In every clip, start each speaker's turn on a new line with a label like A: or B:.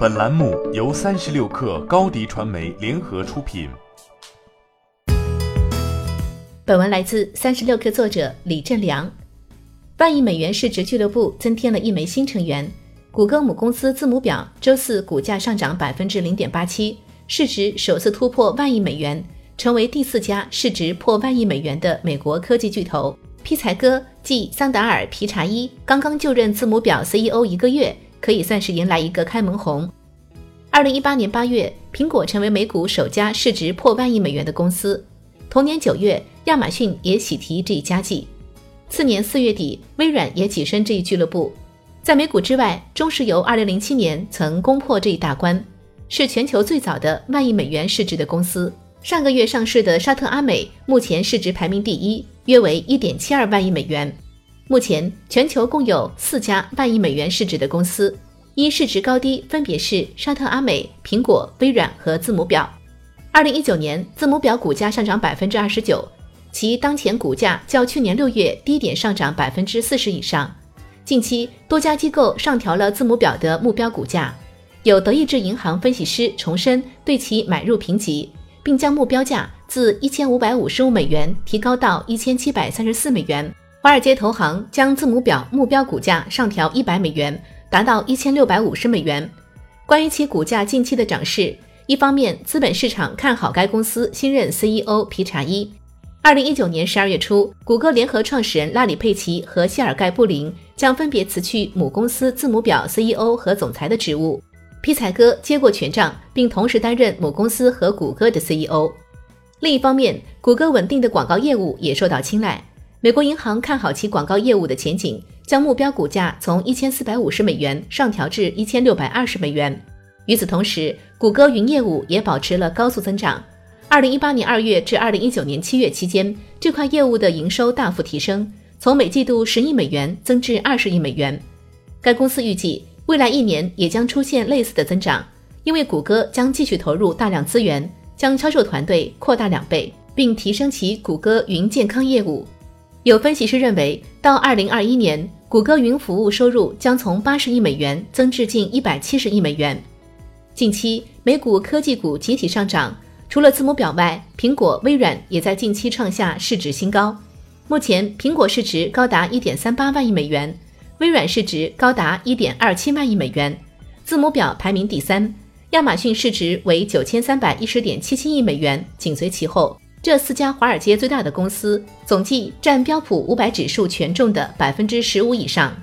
A: 本栏目由三十六氪高低传媒联合出品。
B: 本文来自三十六氪作者李振良。万亿美元市值俱乐部增添了一枚新成员，谷歌母公司字母表周四股价上涨百分之零点八七，市值首次突破万亿美元，成为第四家市值破万亿美元的美国科技巨头。皮采哥即桑达尔·皮查伊刚刚就任字母表 CEO 一个月。可以算是迎来一个开门红。二零一八年八月，苹果成为美股首家市值破万亿美元的公司。同年九月，亚马逊也喜提这一佳绩。次年四月底，微软也跻身这一俱乐部。在美股之外，中石油二零零七年曾攻破这一大关，是全球最早的万亿美元市值的公司。上个月上市的沙特阿美目前市值排名第一，约为一点七二万亿美元。目前，全球共有四家万亿美元市值的公司，依市值高低分别是沙特阿美、苹果、微软和字母表。二零一九年，字母表股价上涨百分之二十九，其当前股价较去年六月低点上涨百分之四十以上。近期，多家机构上调了字母表的目标股价，有德意志银行分析师重申对其买入评级，并将目标价自一千五百五十五美元提高到一千七百三十四美元。华尔街投行将字母表目标股价上调一百美元，达到一千六百五十美元。关于其股价近期的涨势，一方面资本市场看好该公司新任 CEO 皮查伊。二零一九年十二月初，谷歌联合创始人拉里佩奇和谢尔盖布林将分别辞去母公司字母表 CEO 和总裁的职务，皮采哥接过权杖，并同时担任母公司和谷歌的 CEO。另一方面，谷歌稳定的广告业务也受到青睐。美国银行看好其广告业务的前景，将目标股价从一千四百五十美元上调至一千六百二十美元。与此同时，谷歌云业务也保持了高速增长。二零一八年二月至二零一九年七月期间，这块业务的营收大幅提升，从每季度十亿美元增至二十亿美元。该公司预计未来一年也将出现类似的增长，因为谷歌将继续投入大量资源，将销售团队扩大两倍，并提升其谷歌云健康业务。有分析师认为，到二零二一年，谷歌云服务收入将从八十亿美元增至近一百七十亿美元。近期，美股科技股集体上涨，除了字母表外，苹果、微软也在近期创下市值新高。目前，苹果市值高达一点三八万亿美元，微软市值高达一点二七万亿美元，字母表排名第三，亚马逊市值为九千三百一十点七七亿美元，紧随其后。这四家华尔街最大的公司，总计占标普五百指数权重的百分之十五以上。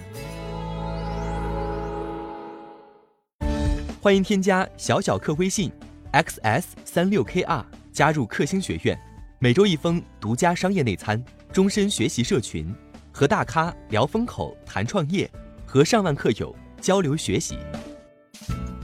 C: 欢迎添加小小客微信，xs 三六 kr，加入克星学院，每周一封独家商业内参，终身学习社群，和大咖聊风口、谈创业，和上万客友交流学习。